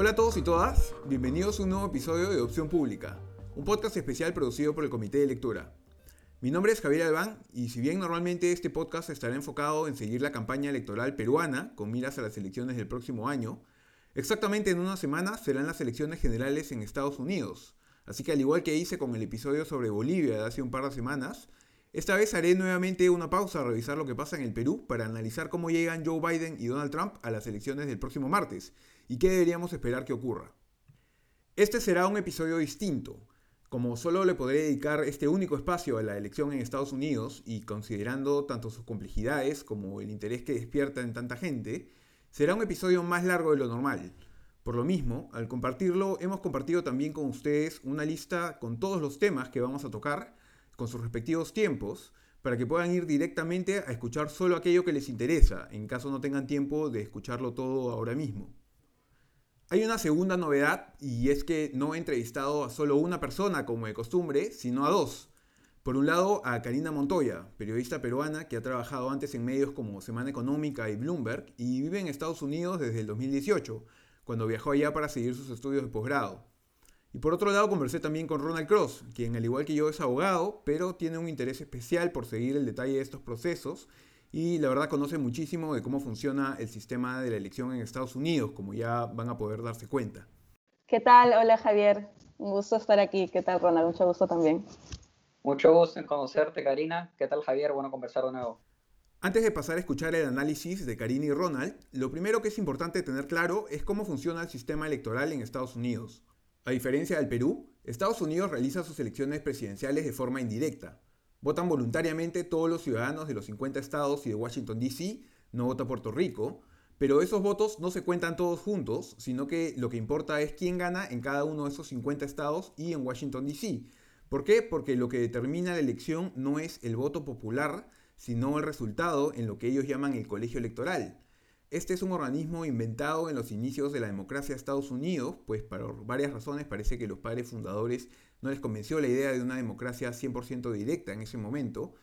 Hola a todos y todas, bienvenidos a un nuevo episodio de Opción Pública, un podcast especial producido por el Comité de Lectura. Mi nombre es Javier Albán y si bien normalmente este podcast estará enfocado en seguir la campaña electoral peruana con miras a las elecciones del próximo año, exactamente en una semana serán las elecciones generales en Estados Unidos. Así que al igual que hice con el episodio sobre Bolivia de hace un par de semanas, esta vez haré nuevamente una pausa a revisar lo que pasa en el Perú para analizar cómo llegan Joe Biden y Donald Trump a las elecciones del próximo martes y qué deberíamos esperar que ocurra. Este será un episodio distinto. Como solo le podré dedicar este único espacio a la elección en Estados Unidos y considerando tanto sus complejidades como el interés que despierta en tanta gente, será un episodio más largo de lo normal. Por lo mismo, al compartirlo, hemos compartido también con ustedes una lista con todos los temas que vamos a tocar, con sus respectivos tiempos, para que puedan ir directamente a escuchar solo aquello que les interesa, en caso no tengan tiempo de escucharlo todo ahora mismo. Hay una segunda novedad y es que no he entrevistado a solo una persona como de costumbre, sino a dos. Por un lado, a Karina Montoya, periodista peruana que ha trabajado antes en medios como Semana Económica y Bloomberg y vive en Estados Unidos desde el 2018, cuando viajó allá para seguir sus estudios de posgrado. Y por otro lado, conversé también con Ronald Cross, quien al igual que yo es abogado, pero tiene un interés especial por seguir el detalle de estos procesos y la verdad conoce muchísimo de cómo funciona el sistema de la elección en Estados Unidos, como ya van a poder darse cuenta. ¿Qué tal? Hola Javier, un gusto estar aquí. ¿Qué tal Ronald? Mucho gusto también. Mucho gusto en conocerte, Karina. ¿Qué tal Javier? Bueno conversar de nuevo. Antes de pasar a escuchar el análisis de Karina y Ronald, lo primero que es importante tener claro es cómo funciona el sistema electoral en Estados Unidos. A diferencia del Perú, Estados Unidos realiza sus elecciones presidenciales de forma indirecta, Votan voluntariamente todos los ciudadanos de los 50 estados y de Washington, D.C., no vota Puerto Rico, pero esos votos no se cuentan todos juntos, sino que lo que importa es quién gana en cada uno de esos 50 estados y en Washington, D.C. ¿Por qué? Porque lo que determina la elección no es el voto popular, sino el resultado en lo que ellos llaman el colegio electoral. Este es un organismo inventado en los inicios de la democracia de Estados Unidos, pues por varias razones parece que los padres fundadores no les convenció la idea de una democracia 100% directa en ese momento,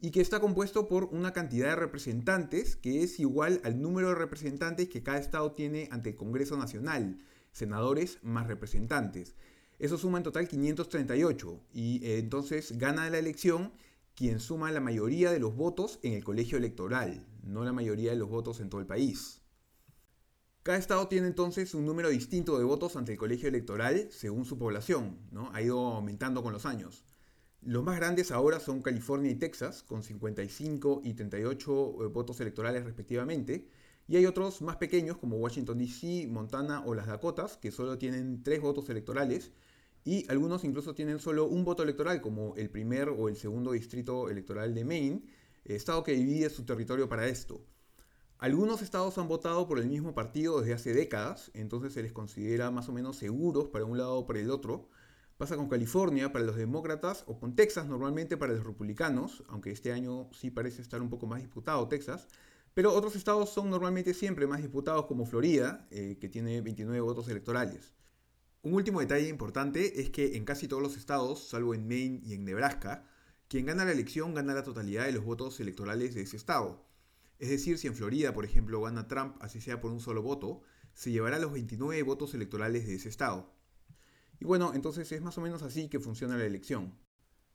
y que está compuesto por una cantidad de representantes que es igual al número de representantes que cada estado tiene ante el Congreso Nacional, senadores más representantes. Eso suma en total 538, y eh, entonces gana la elección quien suma la mayoría de los votos en el colegio electoral, no la mayoría de los votos en todo el país. Cada estado tiene entonces un número distinto de votos ante el colegio electoral según su población, ¿no? ha ido aumentando con los años. Los más grandes ahora son California y Texas, con 55 y 38 eh, votos electorales respectivamente, y hay otros más pequeños como Washington, D.C., Montana o las Dakotas, que solo tienen 3 votos electorales, y algunos incluso tienen solo un voto electoral, como el primer o el segundo distrito electoral de Maine, estado que divide su territorio para esto. Algunos estados han votado por el mismo partido desde hace décadas, entonces se les considera más o menos seguros para un lado o para el otro. Pasa con California para los demócratas o con Texas normalmente para los republicanos, aunque este año sí parece estar un poco más disputado Texas. Pero otros estados son normalmente siempre más disputados como Florida, eh, que tiene 29 votos electorales. Un último detalle importante es que en casi todos los estados, salvo en Maine y en Nebraska, quien gana la elección gana la totalidad de los votos electorales de ese estado. Es decir, si en Florida, por ejemplo, gana Trump, así sea por un solo voto, se llevará los 29 votos electorales de ese estado. Y bueno, entonces es más o menos así que funciona la elección.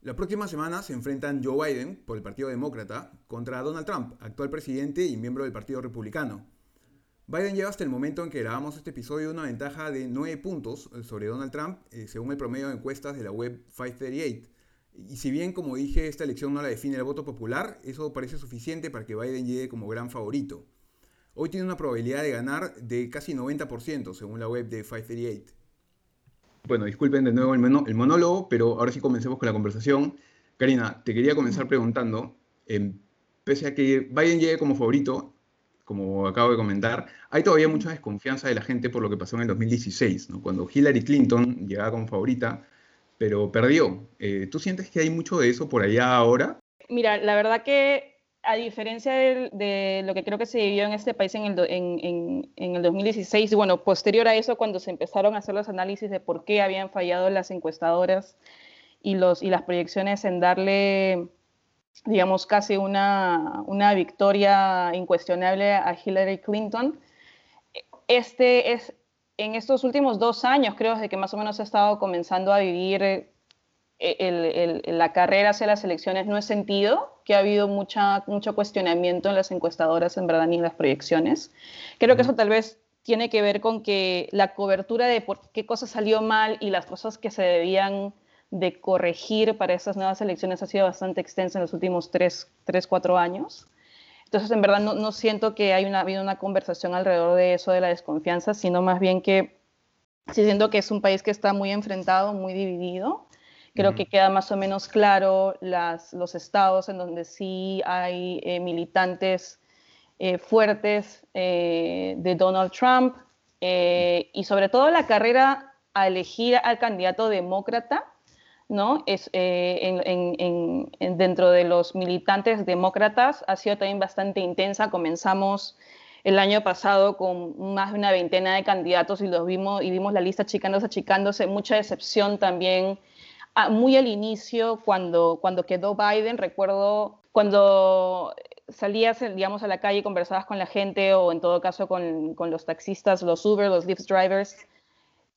La próxima semana se enfrentan Joe Biden, por el Partido Demócrata, contra Donald Trump, actual presidente y miembro del Partido Republicano. Biden lleva hasta el momento en que grabamos este episodio una ventaja de 9 puntos sobre Donald Trump, eh, según el promedio de encuestas de la web 538. Y si bien, como dije, esta elección no la define el voto popular, eso parece suficiente para que Biden llegue como gran favorito. Hoy tiene una probabilidad de ganar de casi 90%, según la web de 538. Bueno, disculpen de nuevo el, monólogo, pero ahora sí comencemos con la conversación. Karina, te quería comenzar preguntando, em, pese a que Biden llegue como favorito, como acabo de comentar, hay todavía mucha desconfianza de la gente por lo que pasó en el 2016, ¿no? cuando Hillary Clinton llegaba como favorita, pero perdió. Eh, ¿Tú sientes que hay mucho de eso por allá ahora? Mira, la verdad que a diferencia de, lo que creo que se vivió en este país en el, en, en, el 2016, bueno, posterior a eso, cuando se empezaron a hacer los análisis de por qué habían fallado las encuestadoras y, los, y las proyecciones en darle digamos, casi una, una victoria incuestionable a Hillary Clinton. Este es en estos últimos dos años, creo, desde que más o menos he estado comenzando a vivir eh, el, la carrera hacia las elecciones, no he sentido que ha habido mucha, mucho cuestionamiento en las encuestadoras, en verdad, ni en las proyecciones. Creo que eso tal vez tiene que ver con que la cobertura de por qué cosa salió mal y las cosas que se debían de corregir para esas nuevas elecciones ha sido bastante extensa en los últimos tres, tres cuatro años. Entonces, en verdad, no, no siento que haya una, habido una conversación alrededor de eso, de la desconfianza, sino más bien que sí siento que es un país que está muy enfrentado, muy dividido. Creo que queda más o menos claro las, los estados en donde sí hay eh, militantes eh, fuertes eh, de Donald Trump y sobre todo la carrera a elegir al candidato demócrata ¿no? Es, eh, dentro de los militantes demócratas ha sido también bastante intensa. Comenzamos el año pasado con más de una veintena de candidatos y los vimos y vimos la lista achicándose, achicándose, mucha decepción también. Ah, muy al inicio, cuando, cuando quedó Biden, recuerdo cuando salías, digamos, a la calle y conversabas con la gente o en todo caso con, con los taxistas, los Uber, los Lyft drivers,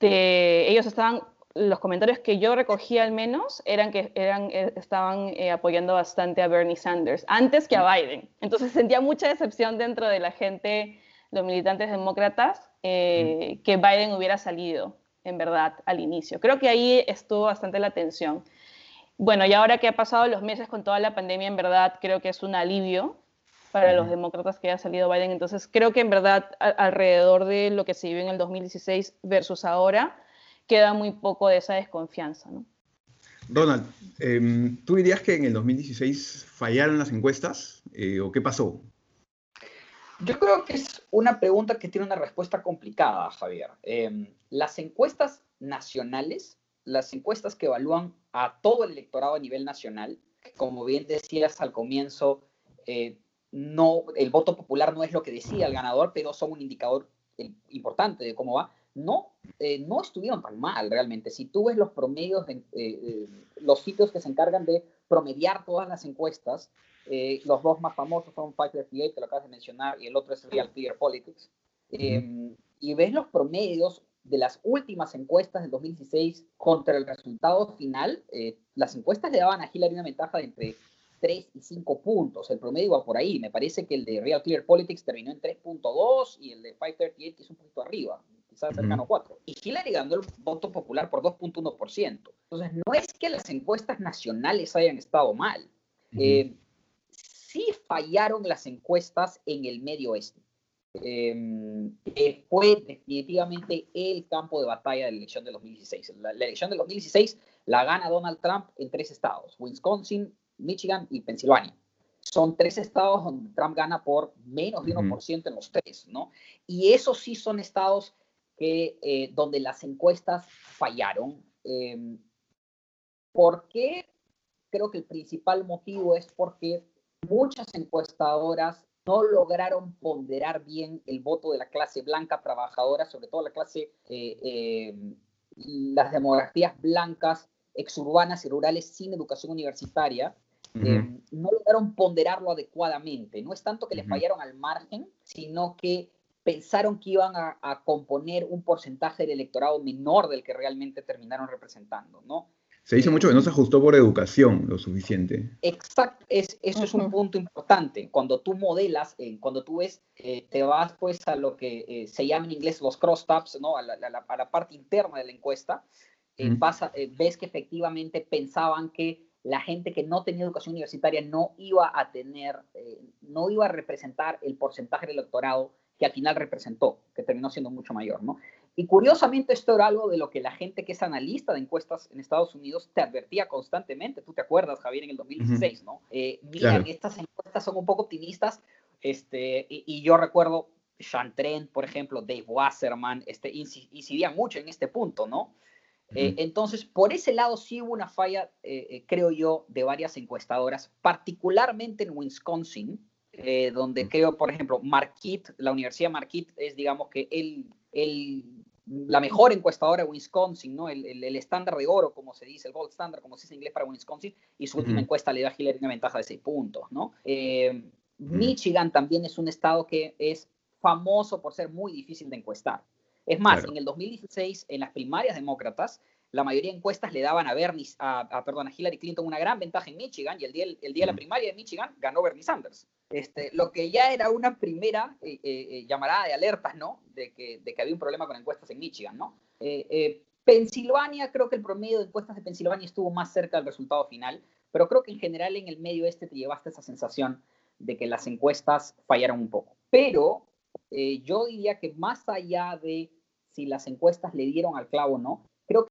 ellos estaban los comentarios que yo recogí al menos eran que eran, eh, estaban eh, apoyando bastante a Bernie Sanders, antes que a Biden. Entonces sentía mucha decepción dentro de la gente, los militantes demócratas, eh, que Biden hubiera salido, en verdad, al inicio. Creo que ahí estuvo bastante la tensión. Bueno, y ahora que ha pasado los meses con toda la pandemia, en verdad creo que es un alivio para los demócratas que haya salido Biden. Entonces creo que en verdad alrededor de lo que se vivió en el 2016 versus ahora, queda muy poco de esa desconfianza. ¿no? Ronald, em, ¿tú dirías que en el 2016 fallaron las encuestas eh, o qué pasó? Yo creo que es una pregunta que tiene una respuesta complicada, Javier. Em, las encuestas nacionales, las encuestas que evalúan a todo el electorado a nivel nacional, como bien decías al comienzo, eh, no, el voto popular no es lo que decía el ganador, pero son un indicador eh, importante de cómo va no, eh, no estuvieron tan mal realmente. Si tú ves los promedios, de, eh, los sitios que se encargan de promediar todas las encuestas, eh, los dos más famosos son 538, que lo acabas de mencionar, y el otro es Real Clear Politics. Em, y ves los promedios de las últimas encuestas del 2016 contra el resultado final, las encuestas le daban a Hillary una ventaja de entre 3 y 5 puntos. El promedio iba por ahí. Me parece que el de Real Clear Politics terminó en 3.2 y el de 538 que es un poquito arriba quizás cercano a 4. Y Hillary ganó el voto popular por 2.1%. Entonces, no es que las encuestas nacionales hayan estado mal. Eh, sí fallaron las encuestas en el medio oeste. Eh, fue definitivamente el campo de batalla de la elección de 2016. La, la, elección de 2016 la gana Donald Trump en tres estados, Wisconsin, Michigan y Pensilvania. Son tres estados donde Trump gana por menos de 1% en los tres, ¿no? Y esos sí son estados que, eh, donde las encuestas fallaron. Eh, ¿Por qué? Creo que el principal motivo es porque muchas encuestadoras no lograron ponderar bien el voto de la clase blanca trabajadora, sobre todo la clase, eh, eh, las demografías blancas, exurbanas y rurales sin educación universitaria, no lograron ponderarlo adecuadamente. No es tanto que le fallaron al margen, sino que pensaron que iban a, componer un porcentaje del electorado menor del que realmente terminaron representando, ¿no? Se dice mucho que no se ajustó por educación lo suficiente. Exacto, es, eso es un punto importante. Cuando tú modelas, eh, cuando tú ves, eh, te vas pues a lo que eh, se llama en inglés los crosstabs, ¿no? A la, a la, parte interna de la encuesta, ves que efectivamente pensaban que la gente que no tenía educación universitaria no iba a tener, no iba a representar el porcentaje del electorado que al final representó, que terminó siendo mucho mayor, ¿no? Y curiosamente esto era algo de lo que la gente que es analista de encuestas en Estados Unidos te advertía constantemente. Tú te acuerdas, Javier, en el 2016, ¿no? Eh, mira, estas encuestas son un poco optimistas. Este, y, yo recuerdo Sean Trent, por ejemplo, Dave Wasserman, este, incidían mucho en este punto, ¿no? Eh, entonces, por ese lado sí hubo una falla, eh, creo yo, de varias encuestadoras, particularmente en Wisconsin, eh, donde creo, por ejemplo, Marquette, la Universidad Marquette es, digamos que el, el, la mejor encuestadora de Wisconsin, ¿no? El, el, estándar de oro, como se dice, el gold standard, como se dice en inglés para Wisconsin, y su última encuesta le da a Hillary una ventaja de 6 puntos, ¿no? Eh, Michigan también es un estado que es famoso por ser muy difícil de encuestar. Es más, en el 2016, en las primarias demócratas, la mayoría de encuestas le daban a, Bernie, a, perdón, a Hillary Clinton una gran ventaja en Michigan y el día, el día de la primaria de Michigan ganó Bernie Sanders. Este, lo que ya era una primera eh, eh, eh, llamarada de alertas, ¿no? De que, de que, había un problema con encuestas en Michigan, ¿no? Pensilvania, creo que el promedio de encuestas de Pensilvania estuvo más cerca del resultado final, pero creo que en general en el medio este te llevaste esa sensación de que las encuestas fallaron un poco. Pero yo diría que más allá de si las encuestas le dieron al clavo o no, creo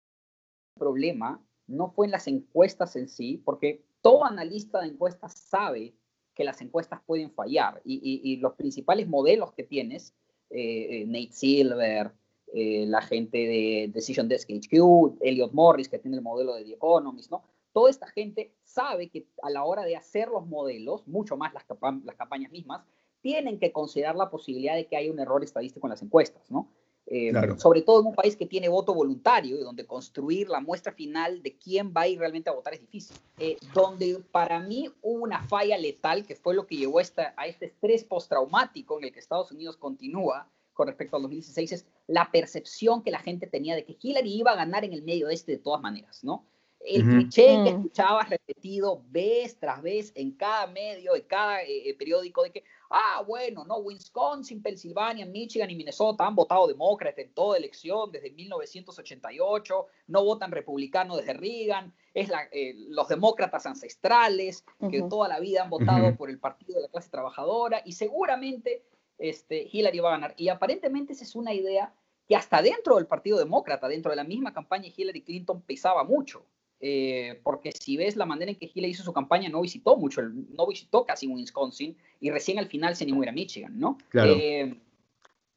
problema no fue en las encuestas en sí, porque todo analista de encuestas sabe que las encuestas pueden fallar y, los principales modelos que tienes, eh, eh, Nate Silver, eh, la gente de Decision Desk HQ, Elliot Morris, que tiene el modelo de The Economist, ¿no? Toda esta gente sabe que a la hora de hacer los modelos, mucho más las, las campañas mismas, tienen que considerar la posibilidad de que haya un error estadístico en las encuestas, ¿no? Eh, sobre todo en un país que tiene voto voluntario y donde construir la muestra final de quién va a ir realmente a votar es difícil. Eh, donde para mí hubo una falla letal que fue lo que llevó esta, a este estrés postraumático en el que Estados Unidos continúa con respecto al 2016 es la percepción que la gente tenía de que Hillary iba a ganar en el medio este de todas maneras, ¿no? El cliché que mm. escuchabas repetido vez tras vez en cada medio, en cada eh, periódico de que Ah, bueno, no, Wisconsin, Pensilvania, Michigan y Minnesota han votado demócrata en toda elección desde 1988, no votan republicano desde Reagan, es la, eh, los demócratas ancestrales que toda la vida han votado por el partido de la clase trabajadora y seguramente este, Hillary va a ganar. Y aparentemente esa es una idea que hasta dentro del Partido Demócrata, dentro de la misma campaña, Hillary Clinton pesaba mucho. Eh, porque si ves la manera en que Hillary hizo su campaña, no visitó mucho, no visitó casi Wisconsin y recién al final se animó a ir a Michigan, ¿no? Claro. Eh,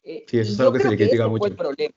eh, sí, eso es algo que se le critica mucho. el problema.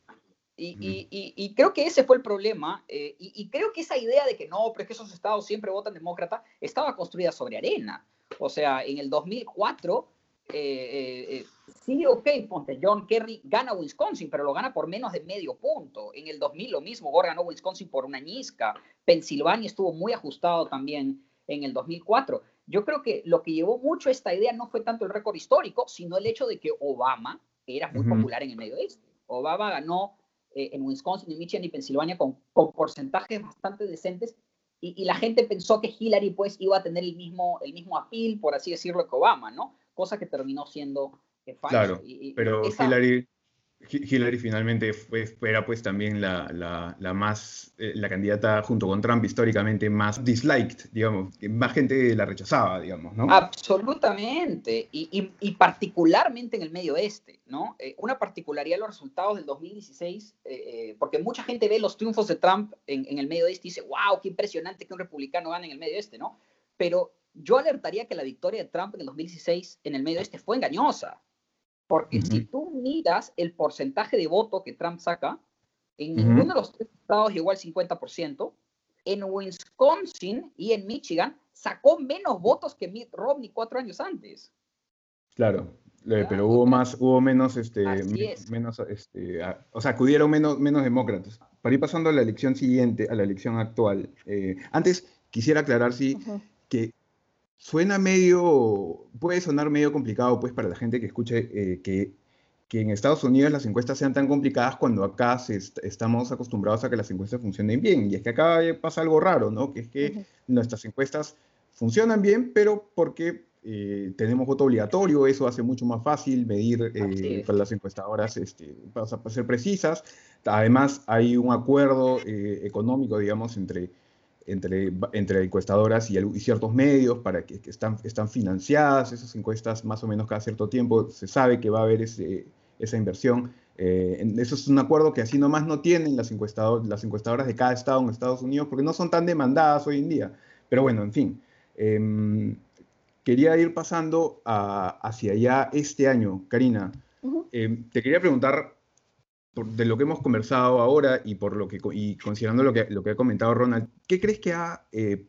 Y, y, y, creo que ese fue el problema. y, creo que esa idea de que no, pero es que esos estados siempre votan demócrata, estaba construida sobre arena. O sea, en el 2004 eh, eh, sí, ok, ponte, John Kerry gana Wisconsin, pero lo gana por menos de medio punto. En el 2000 lo mismo, Gore ganó Wisconsin por una ñisca. Pensilvania estuvo muy ajustado también en el 2004. Yo creo que lo que llevó mucho esta idea no fue tanto el récord histórico, sino el hecho de que Obama era muy popular en el medio oeste. Obama ganó eh, en Wisconsin, Michigan y Pensilvania con, con porcentajes bastante decentes y, y, la gente pensó que Hillary pues iba a tener el mismo, el mismo appeal, por así decirlo, que Obama, ¿no? Cosa que terminó siendo eh, falso. Claro, pero Hillary, Hillary finalmente fue, era pues también la, la, la más, eh, la candidata junto con Trump históricamente más disliked, digamos, que más gente la rechazaba, digamos, ¿no? Absolutamente, y, y, particularmente en el medio oeste, ¿no? Eh, una particularidad de los resultados del 2016, porque mucha gente ve los triunfos de Trump en, en el medio oeste y dice, wow, qué impresionante que un republicano gane en el medio oeste, ¿no? Pero yo alertaría que la victoria de Trump en el 2016 en el medio este fue engañosa. Porque si tú miras el porcentaje de voto que Trump saca, en ninguno de los estados llegó al 50%. En Wisconsin y en Michigan sacó menos votos que Mitt Romney cuatro años antes. Claro, pero hubo más, hubo menos, este, menos, este, o sea, acudieron menos, menos demócratas. Para ir pasando a la elección siguiente, a la elección actual. Eh, antes quisiera aclarar si que Suena medio, puede sonar medio complicado pues para la gente que escuche eh, que, que, en Estados Unidos las encuestas sean tan complicadas cuando acá estamos acostumbrados a que las encuestas funcionen bien. Y es que acá pasa algo raro, ¿no? Que es que nuestras encuestas funcionan bien, pero porque eh, tenemos voto obligatorio, eso hace mucho más fácil medir eh, para las encuestadoras este, para, para, ser precisas. Además, hay un acuerdo económico, digamos, entre entre, entre encuestadoras y, ciertos medios para que, están, están financiadas esas encuestas más o menos cada cierto tiempo, se sabe que va a haber ese, esa inversión. Eh, eso es un acuerdo que así nomás no tienen las, las encuestadoras de cada estado en Estados Unidos porque no son tan demandadas hoy en día. Pero bueno, en fin. Em, quería ir pasando hacia allá este año, Karina. Em, te quería preguntar de lo que hemos conversado ahora y por lo que y considerando lo que, lo que ha comentado Ronald, ¿qué crees que ha eh,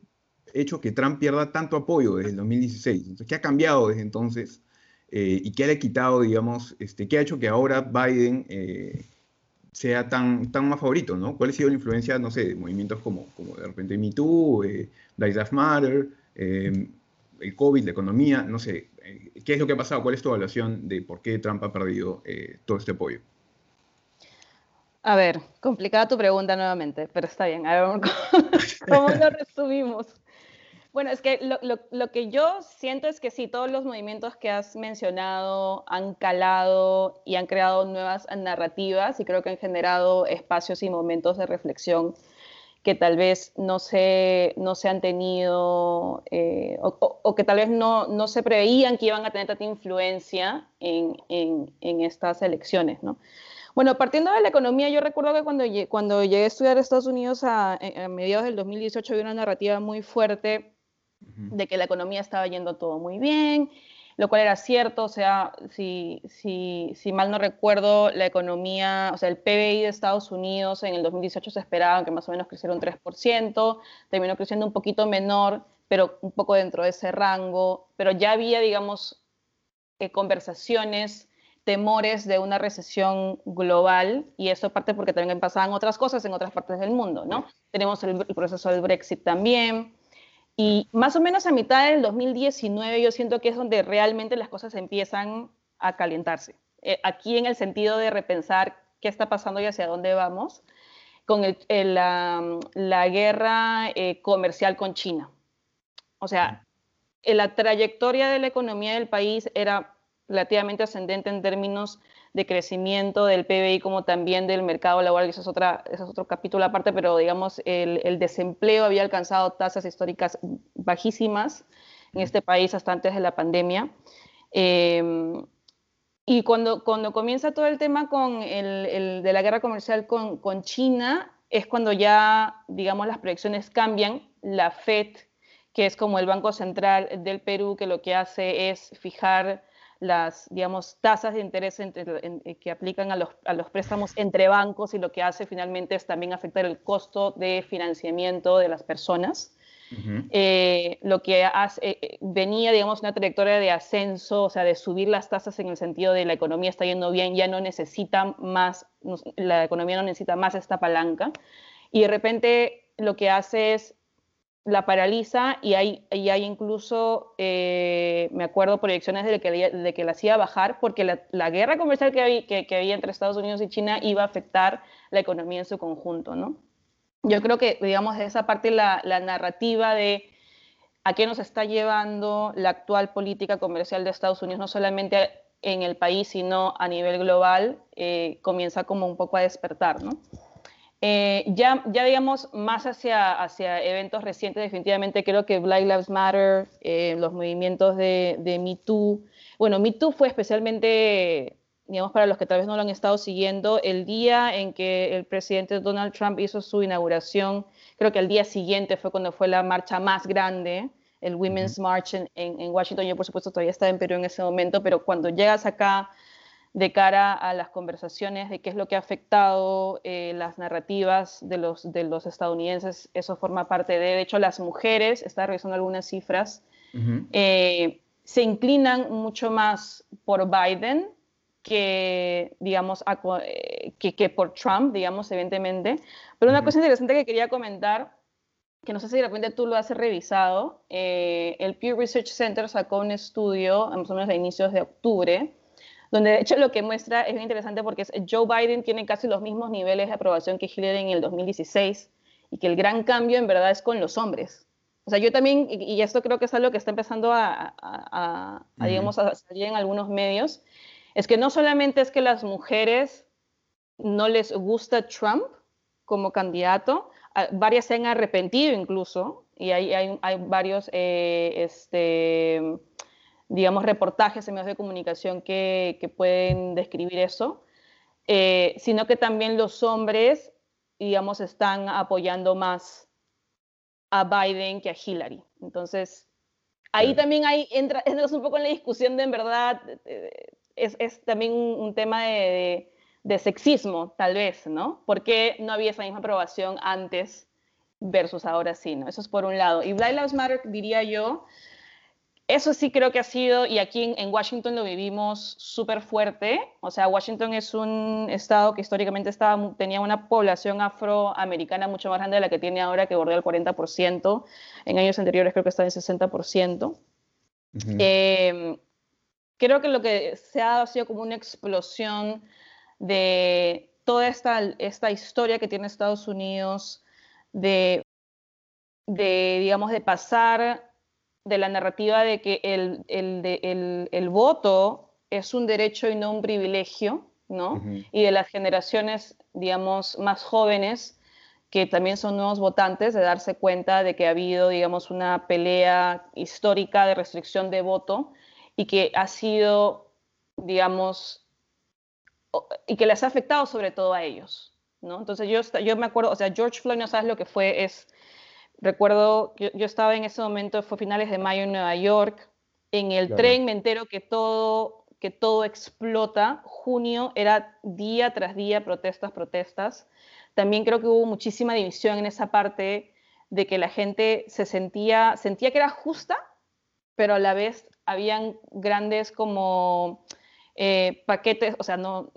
hecho que Trump pierda tanto apoyo desde el 2016? ¿Qué ha cambiado desde entonces eh, y qué le ha quitado, digamos, este, qué ha hecho que ahora Biden eh, sea tan, tan más favorito, ¿no? ¿Cuál ha sido la influencia, no sé, de movimientos como, como de repente Me Too, Black Lives Matter, el COVID, la economía, no sé, ¿qué es lo que ha pasado? ¿Cuál es tu evaluación de por qué Trump ha perdido todo este apoyo? A ver, complicada tu pregunta nuevamente, pero está bien. A ver, ¿cómo, lo resumimos? Bueno, es que lo, lo, lo, que yo siento es que sí, todos los movimientos que has mencionado han calado y han creado nuevas narrativas y creo que han generado espacios y momentos de reflexión que tal vez no se, no se han tenido eh, o, que tal vez no, no, se preveían que iban a tener tanta influencia en, en, en, estas elecciones, ¿no? Bueno, partiendo de la economía, yo recuerdo que cuando, cuando llegué a estudiar a Estados Unidos a, a mediados del 2018 había una narrativa muy fuerte de que la economía estaba yendo todo muy bien, lo cual era cierto, o sea, si, si, si, mal no recuerdo, la economía, o sea, el PBI de Estados Unidos en el 2018 se esperaba que más o menos creciera un 3%, terminó creciendo un poquito menor, pero un poco dentro de ese rango, pero ya había, digamos, eh, conversaciones, temores de una recesión global, y eso parte porque también pasaban otras cosas en otras partes del mundo, ¿no? Tenemos el proceso del Brexit también, y más o menos a mitad del 2019 yo siento que es donde realmente las cosas empiezan a calentarse. Eh, aquí en el sentido de repensar qué está pasando y hacia dónde vamos con la, guerra eh, comercial con China. O sea, la trayectoria de la economía del país era relativamente ascendente en términos de crecimiento del PBI como también del mercado laboral, eso es, otra, eso es otro capítulo aparte, pero digamos el, desempleo había alcanzado tasas históricas bajísimas en este país hasta antes de la pandemia. Em, y cuando, cuando comienza todo el tema con el, de la guerra comercial con, con China, es cuando ya, digamos, las proyecciones cambian. La FED, que es como el Banco Central del Perú, que lo que hace es fijar las, digamos, tasas de interés eh, que aplican a los, a los, préstamos entre bancos y lo que hace finalmente es también afectar el costo de financiamiento de las personas. Eh, lo que hace, eh, venía, digamos, una trayectoria de ascenso, o sea, de subir las tasas en el sentido de la economía está yendo bien, ya no necesita más, la economía no necesita más esta palanca. Y de repente lo que hace es la paraliza y hay, y hay incluso, eh, me acuerdo, proyecciones de que, de que la hacía bajar porque la, guerra comercial que había, que, había, entre Estados Unidos y China iba a afectar la economía en su conjunto, ¿no? Yo creo que, digamos, de esa parte la, la narrativa de a qué nos está llevando la actual política comercial de Estados Unidos, no solamente en el país, sino a nivel global, eh, comienza como un poco a despertar, ¿no? Eh, ya, ya digamos, más hacia, hacia eventos recientes, definitivamente creo que Black Lives Matter, eh, los movimientos de, de Me Too. Bueno, Me Too fue especialmente, digamos, para los que tal vez no lo han estado siguiendo, el día en que el presidente Donald Trump hizo su inauguración, creo que el día siguiente fue cuando fue la marcha más grande, el Women's March en, en Washington. Yo, por supuesto, todavía estaba en Perú en ese momento, pero cuando llegas acá de cara a las conversaciones de qué es lo que ha afectado eh, las narrativas de los, de los estadounidenses. Eso forma parte de, de hecho, las mujeres, está revisando algunas cifras, eh, se inclinan mucho más por Biden que, digamos, eh, que, que, por Trump, digamos, evidentemente. Pero una cosa interesante que quería comentar, que no sé si de repente tú lo has revisado, el Pew Research Center sacó un estudio, más o menos a inicios de octubre, donde de hecho lo que muestra es bien interesante porque Joe Biden tiene casi los mismos niveles de aprobación que Hillary en el 2016 y que el gran cambio en verdad es con los hombres. O sea, yo también, y esto creo que es algo que está empezando a, digamos, a salir en algunos medios, es que no solamente es que las mujeres no les gusta Trump como candidato, varias se han arrepentido incluso, y hay, hay, hay varios eh, este, digamos, reportajes en medios de comunicación que, que pueden describir eso, eh, sino que también los hombres, digamos, están apoyando más a Biden que a Hillary. Entonces, ahí también hay, entra, entras un poco en la discusión de, en verdad, eh, es, es también un, tema de, de, sexismo, tal vez, ¿no? Porque no había esa misma aprobación antes versus ahora sí, ¿no? Eso es por un lado. Y Black Lives Matter, diría yo, eso sí creo que ha sido, y aquí en, Washington lo vivimos súper fuerte, o sea, Washington es un estado que históricamente estaba, tenía una población afroamericana mucho más grande de la que tiene ahora, que bordea el 40%, en años anteriores creo que estaba en 60%. Em, creo que lo que se ha dado ha sido como una explosión de toda esta, esta historia que tiene Estados Unidos de, de, digamos, de pasar de la narrativa de que el, el, el, voto es un derecho y no un privilegio, ¿no? Y de las generaciones, digamos, más jóvenes, que también son nuevos votantes, de darse cuenta de que ha habido, digamos, una pelea histórica de restricción de voto y que ha sido, digamos, y que les ha afectado sobre todo a ellos, ¿no? Entonces yo, yo me acuerdo, o sea, George Floyd, no sabes lo que fue, es, recuerdo, yo, yo estaba en ese momento, fue finales de mayo en Nueva York, en el tren me entero que todo, que todo explota, junio era día tras día protestas, protestas, también creo que hubo muchísima división en esa parte de que la gente se sentía, sentía que era justa, pero a la vez habían grandes como eh, paquetes, o sea, no,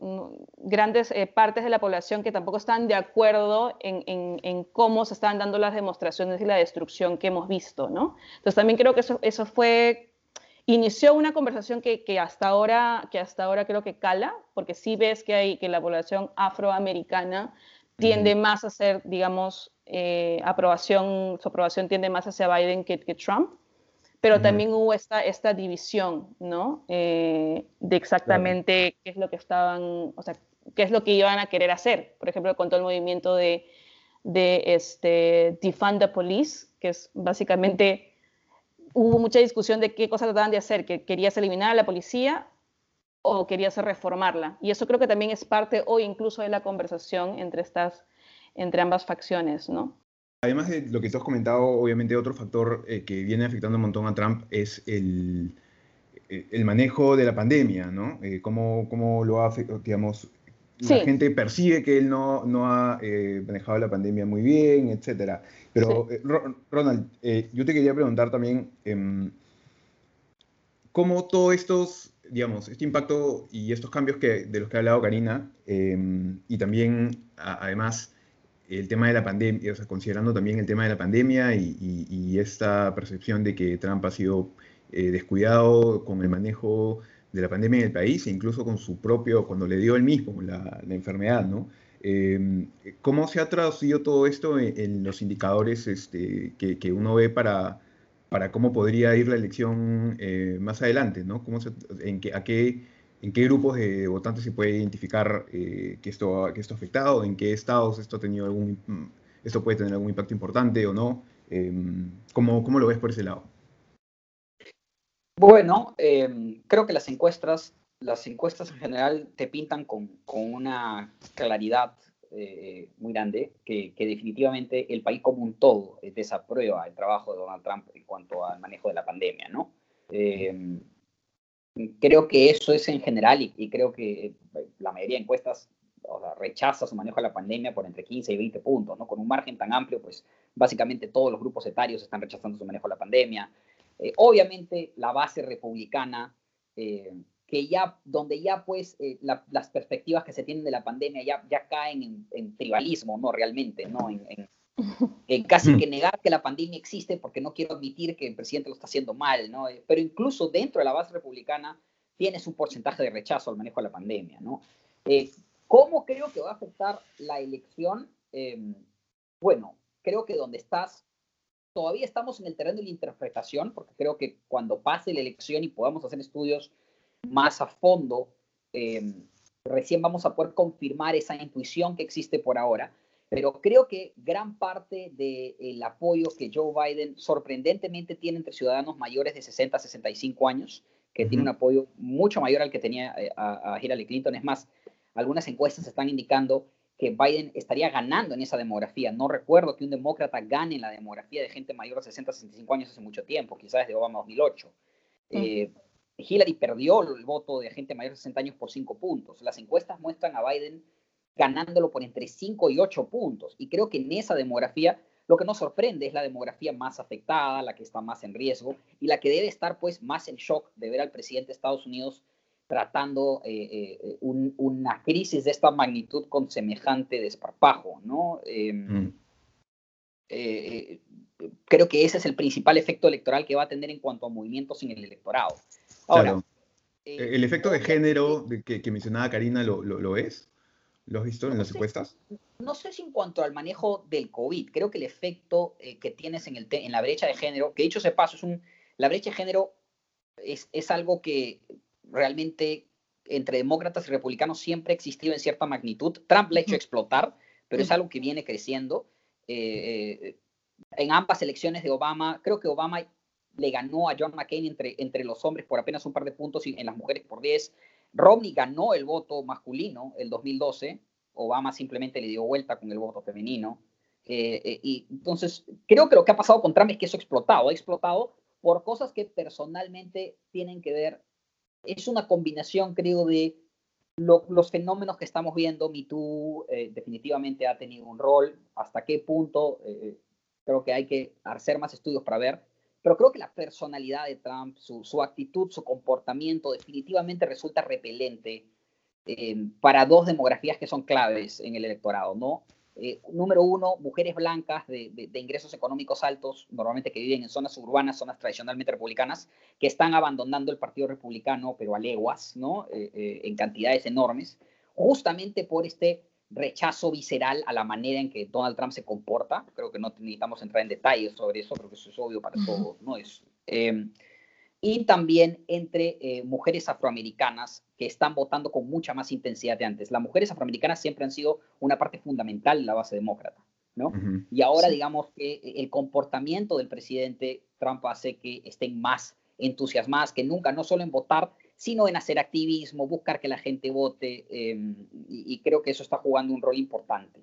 grandes eh, partes de la población que tampoco están de acuerdo en, cómo se están dando las demostraciones y la destrucción que hemos visto, ¿no? Entonces también creo que eso, eso fue, inició una conversación que, hasta ahora, que hasta ahora creo que cala, porque sí ves que, hay, que la población afroamericana tiende más a ser, digamos, eh, aprobación, su aprobación tiende más hacia Biden que, que Trump pero también hubo esta, esta división, ¿no? Eh, de exactamente qué es lo que estaban, o sea, qué es lo que iban a querer hacer. Por ejemplo, con todo el movimiento de, de este, Defund the Police, que es básicamente, hubo mucha discusión de qué cosas trataban de hacer, que querías eliminar a la policía o querías reformarla. Y eso creo que también es parte hoy incluso de la conversación entre, estas, entre ambas facciones, ¿no? Además de lo que tú has comentado, obviamente otro factor eh, que viene afectando un montón a Trump es el, eh, el manejo de la pandemia, ¿no? Eh, cómo, cómo, lo ha digamos, la gente percibe que él no, no ha manejado la pandemia muy bien, etcétera. Pero, Ronald, yo te quería preguntar también em, cómo todos estos, digamos, este impacto y estos cambios que, de los que ha hablado Karina, em, y también, además, el tema de la pandemia, o sea, considerando también el tema de la pandemia y, esta percepción de que Trump ha sido eh, descuidado con el manejo de la pandemia en el país e incluso con su propio, cuando le dio el mismo la, enfermedad, ¿no? Em, ¿Cómo se ha traducido todo esto en, los indicadores este, que, uno ve para, para cómo podría ir la elección eh, más adelante, ¿no? ¿Cómo en qué, ¿A qué en qué grupos de votantes se puede identificar eh, que, esto, que esto ha afectado, en qué estados esto, ha tenido algún, mm, esto puede tener algún impacto importante o no. Em, ¿cómo, ¿cómo, lo ves por ese lado? Bueno, em, creo que las encuestas, las encuestas en general te pintan con, con una claridad eh, muy grande que, que, definitivamente el país como un todo desaprueba el trabajo de Donald Trump en cuanto al manejo de la pandemia, ¿no? Eh, Creo que eso es en general y, creo que eh, la mayoría de encuestas rechaza su manejo de la pandemia por entre 15 y 20 puntos, ¿no? Con un margen tan amplio, pues básicamente todos los grupos etarios están rechazando su manejo de la pandemia. Eh, obviamente la base republicana, eh, que ya, donde ya pues las perspectivas que se tienen de la pandemia ya, ya caen en, tribalismo, ¿no? Realmente, ¿no? en eh, casi que negar que la pandemia existe porque no quiero admitir que el presidente lo está haciendo mal, ¿no? Eh, pero incluso dentro de la base republicana tienes un porcentaje de rechazo al manejo de la pandemia, ¿no? Eh, ¿Cómo creo que va a afectar la elección? Em, bueno, creo que donde estás, todavía estamos en el terreno de la interpretación, porque creo que cuando pase la elección y podamos hacer estudios más a fondo, em, recién vamos a poder confirmar esa intuición que existe por ahora. Pero creo que gran parte del apoyo que Joe Biden sorprendentemente tiene entre ciudadanos mayores de 60 a 65 años, que tiene un apoyo mucho mayor al que tenía eh, a, Hillary Clinton. Es más, algunas encuestas están indicando que Biden estaría ganando en esa demografía. No recuerdo que un demócrata gane en la demografía de gente mayor de 60 a 65 años hace mucho tiempo, quizás desde Obama 2008. Eh, Hillary perdió el voto de gente mayor de 60 años por 5 puntos. Las encuestas muestran a Biden ganándolo por entre 5 y 8 puntos. Y creo que en esa demografía lo que nos sorprende es la demografía más afectada, la que está más en riesgo y la que debe estar pues más en shock de ver al presidente de Estados Unidos tratando eh, eh, una crisis de esta magnitud con semejante desparpajo, ¿no? Em, mm. eh, creo que ese es el principal efecto electoral que va a tener en cuanto a movimientos en el electorado. Ahora, ¿El efecto de género que, mencionaba Karina lo, lo, lo es? ¿Lo has visto en las encuestas? No sé si en cuanto al manejo del COVID, creo que el efecto eh, que tienes en, el en la brecha de género, que dicho ese paso, es un, la brecha de género es, es algo que realmente entre demócratas y republicanos siempre ha existido en cierta magnitud. Trump le ha hecho explotar, pero es algo que viene creciendo. Eh, eh, en ambas elecciones de Obama, creo que Obama le ganó a John McCain entre, entre los hombres por apenas un par de puntos y en las mujeres por 10. Romney ganó el voto masculino el 2012, Obama simplemente le dio vuelta con el voto femenino. Eh, eh, y entonces, creo que lo que ha pasado con Trump es que eso ha explotado, ha explotado por cosas que personalmente tienen que ver, es una combinación, creo, de los fenómenos que estamos viendo. Me Too eh, definitivamente ha tenido un rol, hasta qué punto, creo que hay que hacer más estudios para ver, pero creo que la personalidad de Trump, su, actitud, su comportamiento definitivamente resulta repelente eh, para dos demografías que son claves en el electorado, ¿no? Eh, número uno, mujeres blancas de, ingresos económicos altos, normalmente que viven en zonas urbanas, zonas tradicionalmente republicanas, que están abandonando el Partido Republicano, pero a leguas, ¿no? Eh, en cantidades enormes, justamente por este rechazo visceral a la manera en que Donald Trump se comporta. Creo que no necesitamos entrar en detalles sobre eso, creo que eso es obvio para todos. ¿no? Es, em, y también entre eh, mujeres afroamericanas que están votando con mucha más intensidad de antes. Las mujeres afroamericanas siempre han sido una parte fundamental de la base demócrata. ¿no? Y ahora digamos que el comportamiento del presidente Trump hace que estén más entusiasmadas que nunca, no solo en votar, sino en hacer activismo, buscar que la gente vote, em, y, creo que eso está jugando un rol importante.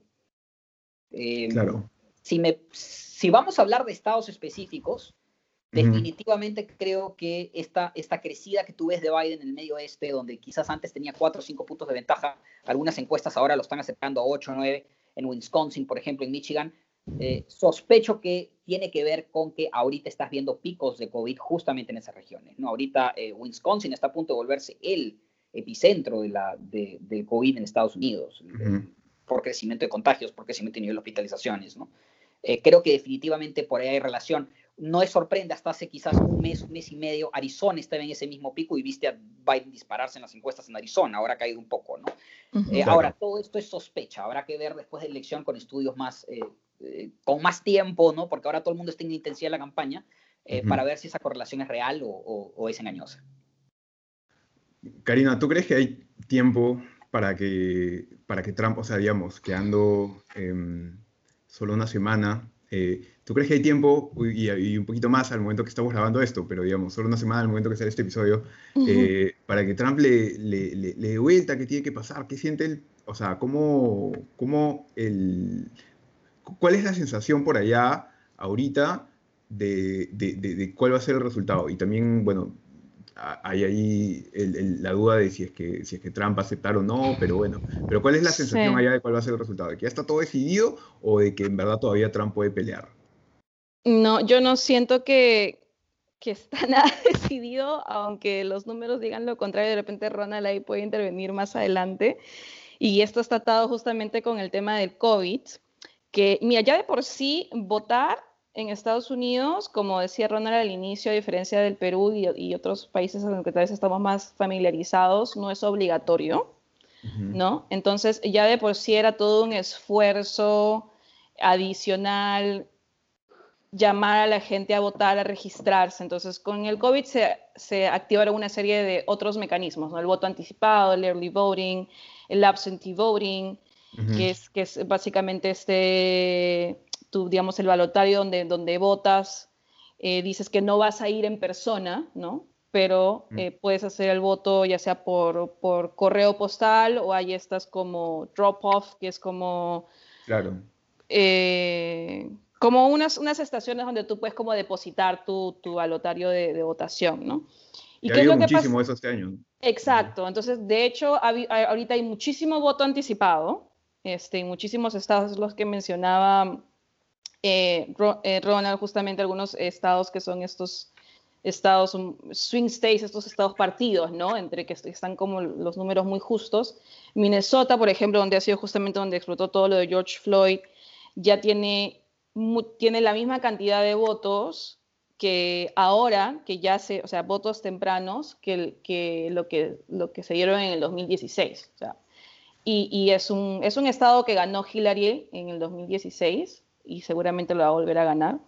Em, claro. Si, me, si vamos a hablar de estados específicos, definitivamente creo que esta, esta crecida que tú ves de Biden en el medio oeste, donde quizás antes tenía cuatro o cinco puntos de ventaja, algunas encuestas ahora lo están acercando a 8 o 9, en Wisconsin, por ejemplo, en Michigan, eh, sospecho que tiene que ver con que ahorita estás viendo picos de COVID justamente en esas regiones. ¿no? Ahorita eh, Wisconsin está a punto de volverse el epicentro de la, de, del COVID en Estados Unidos, por crecimiento de contagios, por crecimiento de nivel de hospitalizaciones. ¿no? Eh, creo que definitivamente por ahí hay relación. No es sorprende, hasta hace quizás un mes, un mes y medio, Arizona estaba en ese mismo pico y viste a Biden dispararse en las encuestas en Arizona, ahora ha caído un poco, ¿no? Ahora, todo esto es sospecha, habrá que ver después de la elección con estudios más eh, con más tiempo, ¿no? Porque ahora todo el mundo está en intensidad de la campaña, eh, para ver si esa correlación es real o, es engañosa. Karina, ¿tú crees que hay tiempo para que, para que Trump, o sea, digamos, quedando em, solo una semana, eh, ¿tú crees que hay tiempo y, un poquito más al momento que estamos grabando esto, pero digamos, solo una semana al momento que sale este episodio, para que Trump le, le, le, dé vuelta, qué tiene que pasar, qué siente él, o sea, cómo, cómo el, ¿Cuál es la sensación por allá ahorita de, cuál va a ser el resultado? Y también, bueno, hay ahí la duda de si es, que, si es que Trump va a aceptar o no, pero bueno, pero ¿cuál es la sensación allá de cuál va a ser el resultado? ¿De que ya está todo decidido o de que en verdad todavía Trump puede pelear? No, yo no siento que, que está nada decidido, aunque los números digan lo contrario, de repente Ronald ahí puede intervenir más adelante. Y esto está atado justamente con el tema del COVID, que, mira, ya de por sí votar en Estados Unidos, como decía Ronald al inicio, a diferencia del Perú y, otros países en los que tal vez estamos más familiarizados, no es obligatorio, ¿no? Entonces, ya de por sí era todo un esfuerzo adicional llamar a la gente a votar, a registrarse. Entonces, con el COVID se, se activaron una serie de otros mecanismos, ¿no? El voto anticipado, el early voting, el absentee voting, que, es, que es básicamente este, tú, digamos, el balotario donde, donde votas, eh, dices que no vas a ir en persona, ¿no? Pero eh, puedes hacer el voto ya sea por, por correo postal o hay estas como drop-off, que es como... Claro. Eh, como unas, unas estaciones donde tú puedes como depositar tu, tu balotario de, de votación, ¿no? ¿Y, qué es lo muchísimo eso este año. Exacto, entonces de hecho ahorita hay muchísimo voto anticipado, este, en muchísimos estados, los que mencionaba eh, eh, Ronald, justamente algunos estados que son estos estados, swing states, estos estados partidos, ¿no? Entre que están como los números muy justos. Minnesota, por ejemplo, donde ha sido justamente donde explotó todo lo de George Floyd, ya tiene, tiene la misma cantidad de votos que ahora, que ya se, o sea, votos tempranos, que, que, lo, que lo que se dieron en el 2016. O sea, y, es, un, es un estado que ganó Hillary en el 2016 y seguramente lo va a volver a ganar.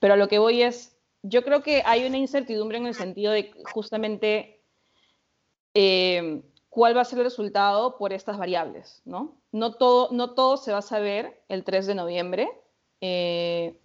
Pero a lo que voy es, yo creo que hay una incertidumbre en el sentido de justamente eh, cuál va a ser el resultado por estas variables, ¿no? No todo, no todo se va a saber el 3 de noviembre. Eh,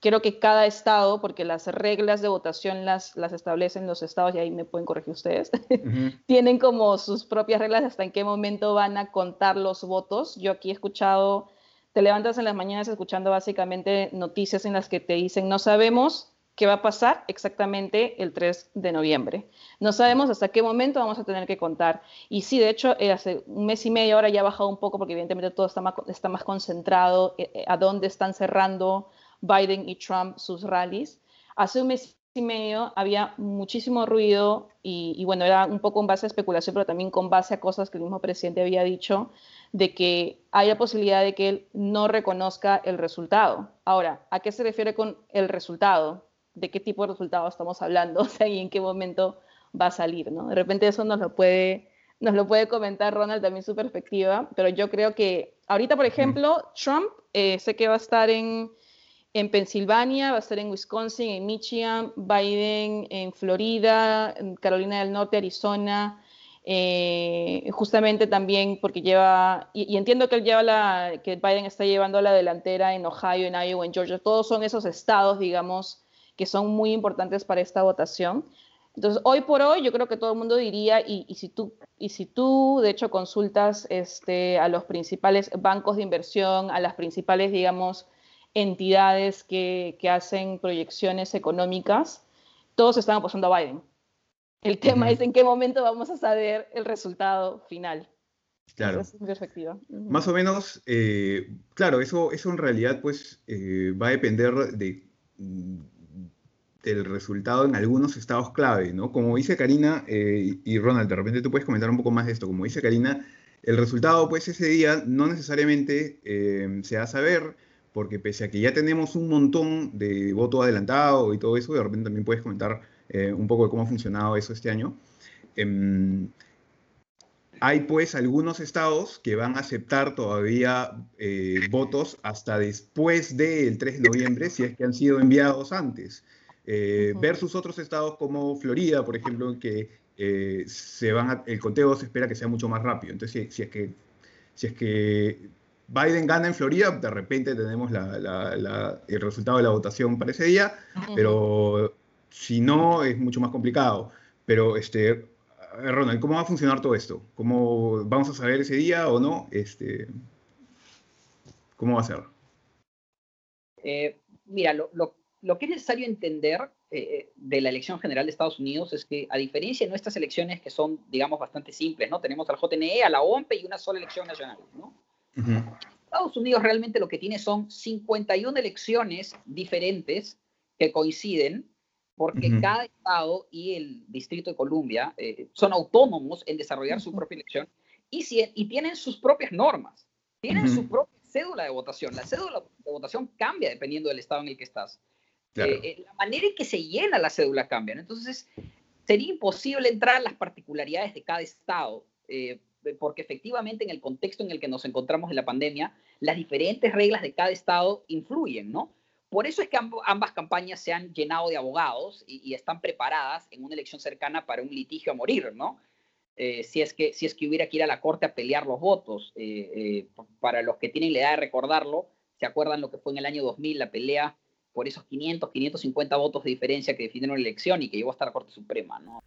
creo que cada estado, porque las reglas de votación las, las establecen los estados, y ahí me pueden corregir ustedes, tienen como sus propias reglas hasta en qué momento van a contar los votos. Yo aquí he escuchado, te levantas en las mañanas escuchando básicamente noticias en las que te dicen, no sabemos qué va a pasar exactamente el 3 de noviembre. No sabemos hasta qué momento vamos a tener que contar. Y sí, de hecho, eh, hace un mes y medio ahora ya ha bajado un poco porque evidentemente todo está más, está más concentrado eh, eh, a dónde están cerrando Biden y Trump sus rallies. Hace un mes y medio había muchísimo ruido y, y, bueno, era un poco en base a especulación, pero también con base a cosas que el mismo presidente había dicho, de que hay la posibilidad de que él no reconozca el resultado. Ahora, ¿a qué se refiere con el resultado? De qué tipo de resultado estamos hablando, o sea, y en qué momento va a salir, ¿no? De repente eso nos lo puede, nos lo puede comentar Ronald también su perspectiva, pero yo creo que ahorita, por ejemplo, Trump eh, sé que va a estar en, en Pensilvania, va a estar en Wisconsin, en Michigan, Biden en Florida, en Carolina del Norte, Arizona, eh, justamente también porque lleva, y, y, entiendo que él lleva la, que Biden está llevando la delantera en Ohio, en Iowa, en Georgia, todos son esos estados, digamos, que son muy importantes para esta votación. Entonces, hoy por hoy, yo creo que todo el mundo diría, y, si, tú, y si tú, de hecho, consultas este, a los principales bancos de inversión, a las principales, digamos, entidades que, que hacen proyecciones económicas, todos están apostando a Biden. El tema es en qué momento vamos a saber el resultado final. Claro. es mi perspectiva. Más o menos, eh, claro, eso, eso en realidad pues eh, va a depender de el resultado en algunos estados clave, ¿no? Como dice Karina eh, y Ronald, de repente tú puedes comentar un poco más de esto. Como dice Karina, el resultado, pues ese día no necesariamente eh, se va a saber, porque pese a que ya tenemos un montón de voto adelantado y todo eso, de repente también puedes comentar eh, un poco de cómo ha funcionado eso este año. Em, hay pues algunos estados que van a aceptar todavía votos hasta después del 3 de noviembre, si es que han sido enviados antes. Eh, versus otros estados como Florida, por ejemplo, que eh, se van el conteo se espera que sea mucho más rápido. Entonces, si, es, que, si es que Biden gana en Florida, de repente tenemos el resultado de la votación para ese día, pero si no, es mucho más complicado. Pero, este, Ronald, ¿cómo va a funcionar todo esto? ¿Cómo vamos a saber ese día o no? Este, ¿Cómo va a ser? Eh, mira, lo, lo, lo que es necesario entender eh, de la elección general de Estados Unidos es que, a diferencia de nuestras elecciones, que son, digamos, bastante simples, ¿no? Tenemos al JNE, a la OMP y una sola elección nacional, ¿no? Estados Unidos realmente lo que tiene son 51 elecciones diferentes que coinciden porque cada estado y el Distrito de Columbia eh, son autónomos en desarrollar su propia elección y, si, y tienen sus propias normas, tienen su propia cédula de votación. La cédula de votación cambia dependiendo del estado en el que estás. Eh, eh, la manera en que se llena la cédula cambia. Entonces, sería imposible entrar a las particularidades de cada estado, eh, porque efectivamente en el contexto en el que nos encontramos en la pandemia, las diferentes reglas de cada estado influyen, ¿no? Por eso es que ambas campañas se han llenado de abogados y, están preparadas en una elección cercana para un litigio a morir, ¿no? si, es que, si es que hubiera que ir a la corte a pelear los votos. para los que tienen la edad de recordarlo, ¿se acuerdan lo que fue en el año 2000 la pelea por esos 500, 550 votos de diferencia que definieron la elección y que llevó hasta la Corte Suprema. ¿no?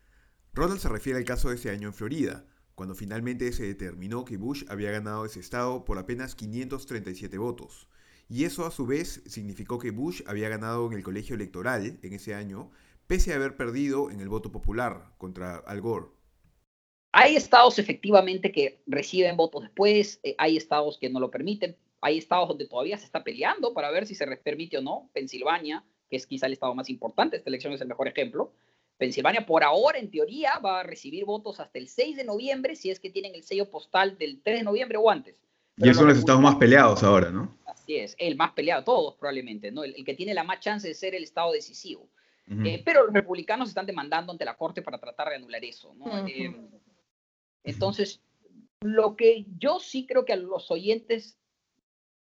Ronald se refiere al caso de ese año en Florida, cuando finalmente se determinó que Bush había ganado ese estado por apenas 537 votos. Y eso a su vez significó que Bush había ganado en el colegio electoral en ese año, pese a haber perdido en el voto popular contra Al Gore. Hay estados efectivamente que reciben votos después, eh, hay estados que no lo permiten, hay estados donde todavía se está peleando para ver si se permite o no. Pensilvania, que es quizá el estado más importante, esta elección es el mejor ejemplo. Pensilvania por ahora, en teoría, va a recibir votos hasta el 6 de noviembre, si es que tienen el sello postal del 3 de noviembre o antes. y esos son los estados más peleados ahora, ¿no? Así es, el más peleado, todos probablemente, ¿no? El, que tiene la más chance de ser el estado decisivo. Eh, pero los republicanos están demandando ante la Corte para tratar de anular eso, ¿no? Eh, entonces, Lo que yo sí creo que a los oyentes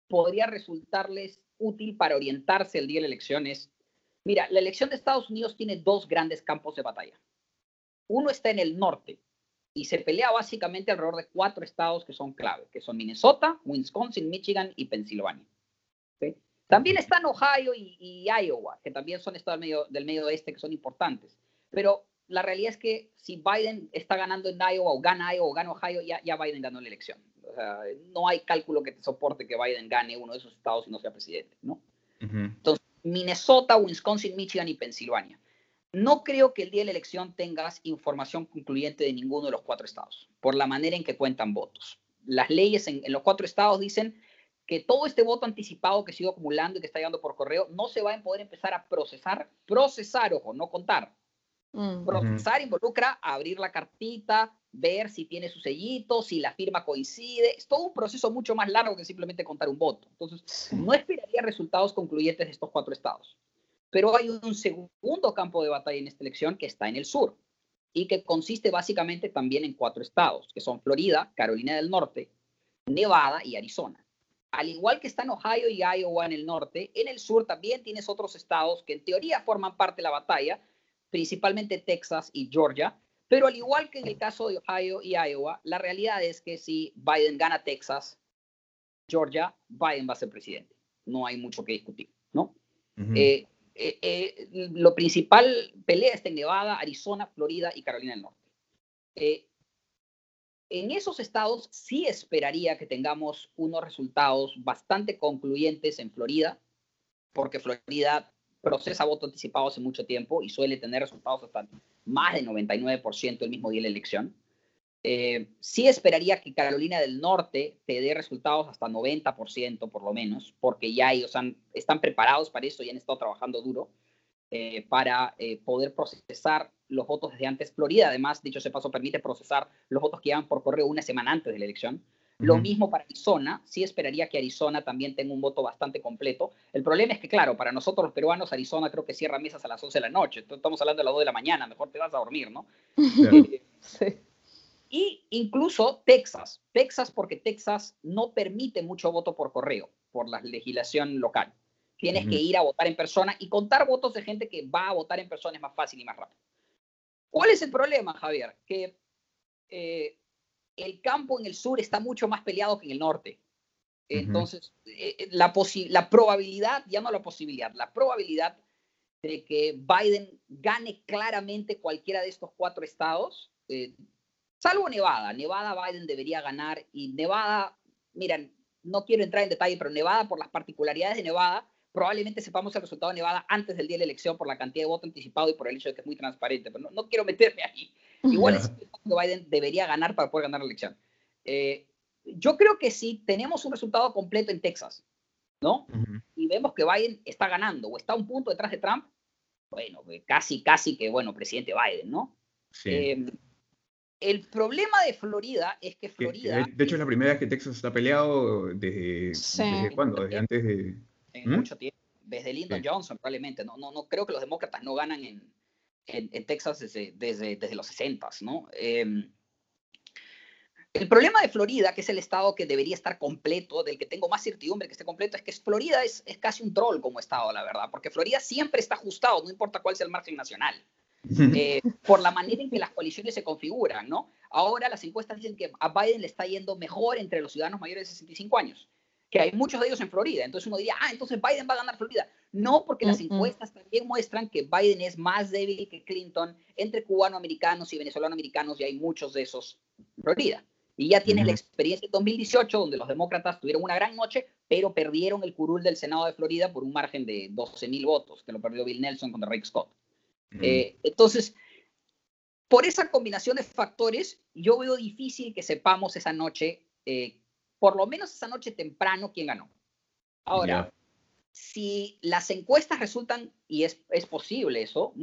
podría resultarles útil para orientarse el día de la elección es, mira, la elección de Estados Unidos tiene dos grandes campos de batalla. Uno está en el norte y se pelea básicamente alrededor de cuatro estados que son clave, que son Minnesota, Wisconsin, Michigan y Pensilvania. También están Ohio y, Iowa, que también son estados del medio, del medio oeste que son importantes. Pero la realidad es que si Biden está ganando en Iowa o gana Iowa o gana Ohio, ya, ya Biden ganó la elección. Sea, no hay cálculo que te soporte que Biden gane uno de esos estados y no sea presidente, ¿no? Entonces, Minnesota, Wisconsin, Michigan y Pensilvania. No creo que el día de la elección tengas información concluyente de ninguno de los cuatro estados, por la manera en que cuentan votos. Las leyes en, en los cuatro estados dicen que todo este voto anticipado que sigue acumulando y que está llegando por correo no se va a poder empezar a procesar, procesar, ojo, no contar, Mm. Procesar involucra abrir la cartita, ver si tiene su sellito, si la firma coincide. Es todo un proceso mucho más largo que simplemente contar un voto. Entonces, no esperaría resultados concluyentes de estos cuatro estados. Pero hay un segundo campo de batalla en esta elección que está en el sur y que consiste básicamente también en cuatro estados, que son Florida, Carolina del Norte, Nevada y Arizona. Al igual que están Ohio y Iowa en el norte, en el sur también tienes otros estados que en teoría forman parte de la batalla, principalmente Texas y Georgia. Pero al igual que en el caso de Ohio y Iowa, la realidad es que si Biden gana Texas, Georgia, Biden va a ser presidente. No hay mucho que discutir, ¿no? Eh, eh, eh, lo principal pelea está en Nevada, Arizona, Florida y Carolina del Norte. en esos estados sí esperaría que tengamos unos resultados bastante concluyentes en Florida, porque Florida procesa voto anticipado hace mucho tiempo y suele tener resultados hasta más del 99% el mismo día de la elección. Eh, sí esperaría que Carolina del Norte te dé resultados hasta 90% por lo menos, porque ya ellos están preparados para eso y han estado trabajando duro eh, para eh, poder procesar los votos desde antes. Florida, además, dicho ese paso, permite procesar los votos que llegan por correo una semana antes de la elección. Lo mismo para Arizona, sí esperaría que Arizona también tenga un voto bastante completo. El problema es que, claro, para nosotros los peruanos, Arizona creo que cierra mesas a las 11 de la noche. Estamos hablando de las 2 de la mañana, mejor te vas a dormir, ¿no? sí. Y incluso Texas. Texas porque Texas no permite mucho voto por correo, por la legislación local. Tienes que ir a votar en persona y contar votos de gente que va a votar en persona es más fácil y más rápido. ¿Cuál es el problema, Javier? Que eh, el campo en el sur está mucho más peleado que en el norte. Entonces, eh, eh, la, la probabilidad, ya no la posibilidad, la probabilidad de que Biden gane claramente cualquiera de estos cuatro estados, eh, salvo Nevada. Nevada Biden debería ganar y Nevada, miren, no quiero entrar en detalle, pero Nevada, por las particularidades de Nevada, probablemente sepamos el resultado de Nevada antes del día de la elección por la cantidad de voto anticipado y por el hecho de que es muy transparente, pero no, quiero meterme ahí. Igual es que Biden debería ganar para poder ganar la elección. Eh, yo creo que si tenemos un resultado completo en Texas, ¿no? Y vemos que Biden está ganando o está un punto detrás de Trump, bueno, pues casi, casi que, bueno, presidente Biden, ¿no? Sí. Eh, el problema de Florida es que Florida... De hecho, es la primera vez que Texas está peleado desde, ¿desde cuándo? Desde antes de en ¿Mm? mucho tiempo, desde Lyndon Johnson probablemente. No, no, no creo que los demócratas no ganan en, en, Texas desde, desde, desde, los 60, ¿no? Em, el problema de Florida, que es el estado que debería estar completo, del que tengo más certidumbre que esté completo, es que Florida es, es casi un troll como estado, la verdad, porque Florida siempre está ajustado, no importa cuál sea el margen nacional. Eh, por la manera en que las coaliciones se configuran, ¿no? Ahora las encuestas dicen que a Biden le está yendo mejor entre los ciudadanos mayores de 65 años que hay muchos de ellos en Florida. Entonces uno diría, ah, entonces Biden va a ganar Florida. No, porque las encuestas también muestran que Biden es más débil que Clinton entre cubanoamericanos y venezolanoamericanos y hay muchos de esos en Florida. Y ya tienes la experiencia de 2018, donde los demócratas tuvieron una gran noche, pero perdieron el curul del Senado de Florida por un margen de 12 mil votos, que lo perdió Bill Nelson contra Rick Scott. Eh, entonces, por esa combinación de factores, yo veo difícil que sepamos esa noche eh, por lo menos esa noche temprano quién ganó. Ahora, si las encuestas resultan, y es, es posible eso,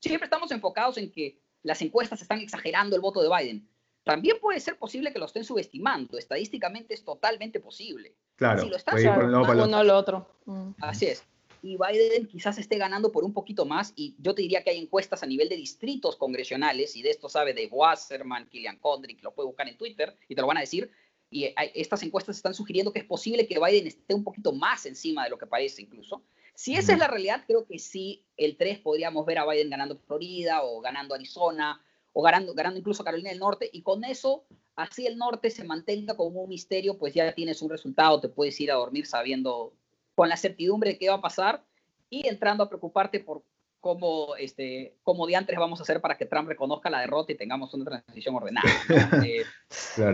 siempre estamos enfocados en que las encuestas están exagerando el voto de Biden. También puede ser posible que lo estén subestimando. Estadísticamente es totalmente posible. Claro, si lo están uno o lo otro. Mm. Así es. y Biden quizás esté ganando por un poquito más. Y yo te diría que hay encuestas a nivel de distritos congresionales, y de esto sabe de Wasserman, Killian Condrick, lo puede buscar en Twitter y te lo van a decir. Y estas encuestas están sugiriendo que es posible que Biden esté un poquito más encima de lo que parece incluso. Si esa es la realidad, creo que sí, el 3 podríamos ver a Biden ganando Florida o ganando Arizona o ganando, ganando incluso Carolina del Norte. Y con eso, así el norte se mantenga como un misterio, pues ya tienes un resultado, te puedes ir a dormir sabiendo con la certidumbre de qué va a pasar y entrando a preocuparte por cómo, este, cómo diantres vamos a hacer para que Trump reconozca la derrota y tengamos una transición ordenada. Eh,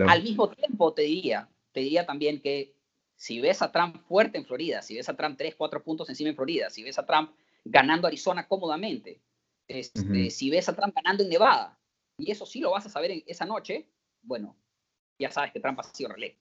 al mismo tiempo, te diría, te diría también que si ves a Trump fuerte en Florida, si ves a Trump 3, 4 puntos encima en Florida, si ves a Trump ganando Arizona cómodamente, este, si ves a Trump ganando en Nevada, y eso sí lo vas a saber en esa noche, bueno, ya sabes que Trump ha sido reelecto.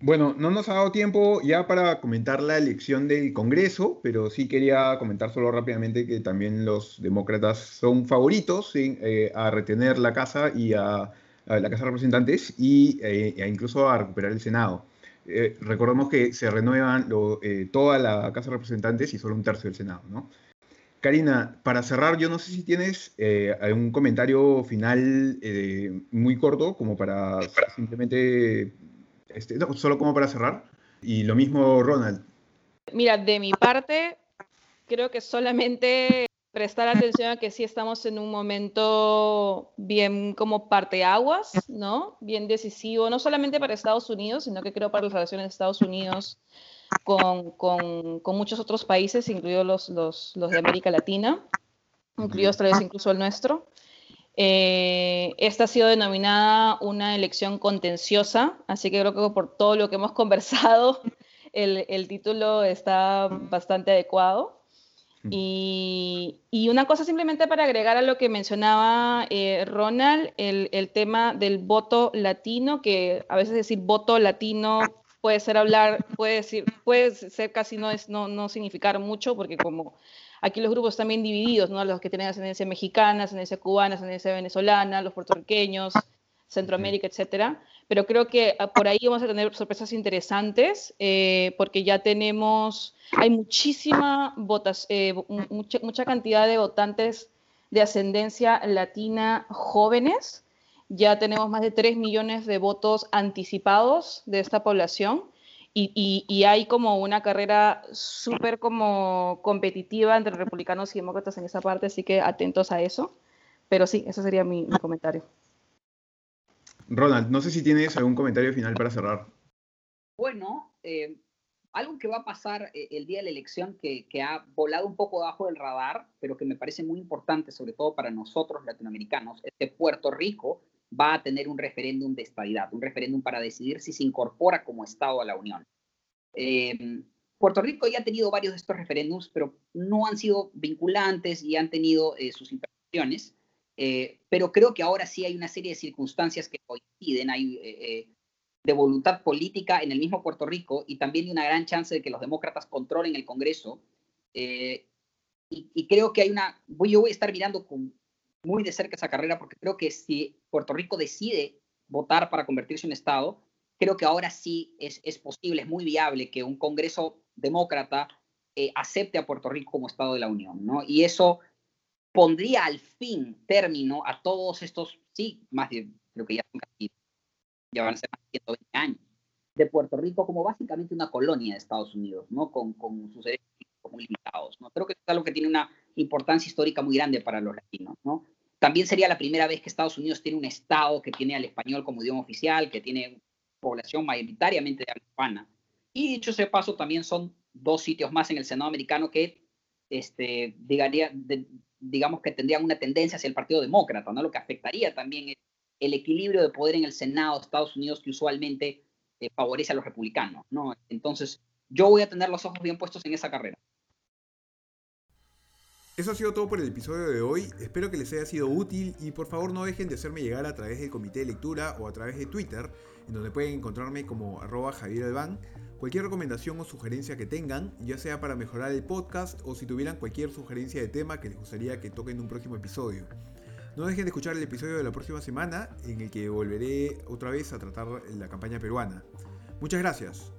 Bueno, no nos ha dado tiempo ya para comentar la elección del Congreso, pero sí quería comentar solo rápidamente que también los demócratas son favoritos eh, a retener la Casa y a, la Casa de Representantes y eh, incluso a recuperar el Senado. Eh, recordemos que se renuevan toda la Casa de Representantes y solo un tercio del Senado, ¿no? Karina, para cerrar, yo no sé si tienes eh, algún comentario final muy corto, como para simplemente, este, solo como para cerrar. Y lo mismo, Ronald. Mira, de mi parte, creo que solamente prestar atención a que sí estamos en un momento bien como parteaguas, ¿no? Bien decisivo, no solamente para Estados Unidos, sino que creo para las relaciones de Estados Unidos con, con, con muchos otros países, incluidos los, los, los, de América Latina, incluidos tal vez incluso el nuestro. Eh, esta ha sido denominada una elección contenciosa, así que creo que por todo lo que hemos conversado, el, el título está bastante adecuado. Y, y, una cosa simplemente para agregar a lo que mencionaba eh, Ronald, el, el, tema del voto latino, que a veces decir voto latino puede ser hablar, puede decir, puede ser casi no es no, no significar mucho, porque como aquí los grupos bien divididos, ¿no? Los que tienen ascendencia mexicana, ascendencia cubana, ascendencia venezolana, los puertorriqueños, Centroamérica, etcétera. Pero creo que ah, por ahí vamos a tener sorpresas interesantes, eh, porque ya tenemos, hay muchísima votas, eh, mucha, mucha cantidad de votantes de ascendencia latina jóvenes ya tenemos más de 3 millones de votos anticipados de esta población y, y, hay como una carrera súper como competitiva entre republicanos y demócratas en esa parte, así que atentos a eso. Pero sí, ese sería mi, comentario. Ronald, no sé si tienes algún comentario final para cerrar. Bueno, eh, algo que va a pasar eh, el día de la elección que, que, ha volado un poco bajo del radar, pero que me parece muy importante, sobre todo para nosotros latinoamericanos, es que Puerto Rico va a tener un referéndum de estabilidad, un referéndum para decidir si se incorpora como Estado a la Unión. Eh, Puerto Rico ya ha tenido varios de estos referéndums, pero no han sido vinculantes y han tenido eh, sus imperfecciones. Eh, pero creo que ahora sí hay una serie de circunstancias que coinciden. Hay de voluntad política en el mismo Puerto Rico y también de una gran chance de que los demócratas controlen el Congreso. Y, y, creo que hay una. Yo voy a estar mirando con muy de cerca esa carrera porque creo que si Puerto Rico decide votar para convertirse en Estado, creo que ahora sí es, es posible, es muy viable que un Congreso demócrata eh, acepte a Puerto Rico como Estado de la Unión, ¿no? Y eso pondría al fin término a todos estos, sí, más de, creo que ya, ya van a ser más de 120 años, de Puerto Rico como básicamente una colonia de Estados Unidos, ¿no? Con, con sus muy limitados, ¿no? Creo que es algo que tiene una importancia histórica muy grande para los latinos, ¿no? También sería la primera vez que Estados Unidos tiene un Estado que tiene al español como idioma oficial, que tiene población mayoritariamente de habla hispana. Y dicho sea paso, también son dos sitios más en el Senado americano que, este, digamos que tendrían una tendencia hacia el Partido Demócrata, ¿no? Lo que afectaría también el equilibrio de poder en el Senado de Estados Unidos que usualmente eh, favorece a los republicanos, ¿no? Entonces, yo voy a tener los ojos bien puestos en esa carrera. Eso ha sido todo por el episodio de hoy, espero que les haya sido útil y por favor no dejen de hacerme llegar a través del comité de lectura o a través de Twitter, en donde pueden encontrarme como arroba Javier cualquier recomendación o sugerencia que tengan, ya sea para mejorar el podcast o si tuvieran cualquier sugerencia de tema que les gustaría que toque en un próximo episodio. No dejen de escuchar el episodio de la próxima semana en el que volveré otra vez a tratar la campaña peruana. Muchas gracias.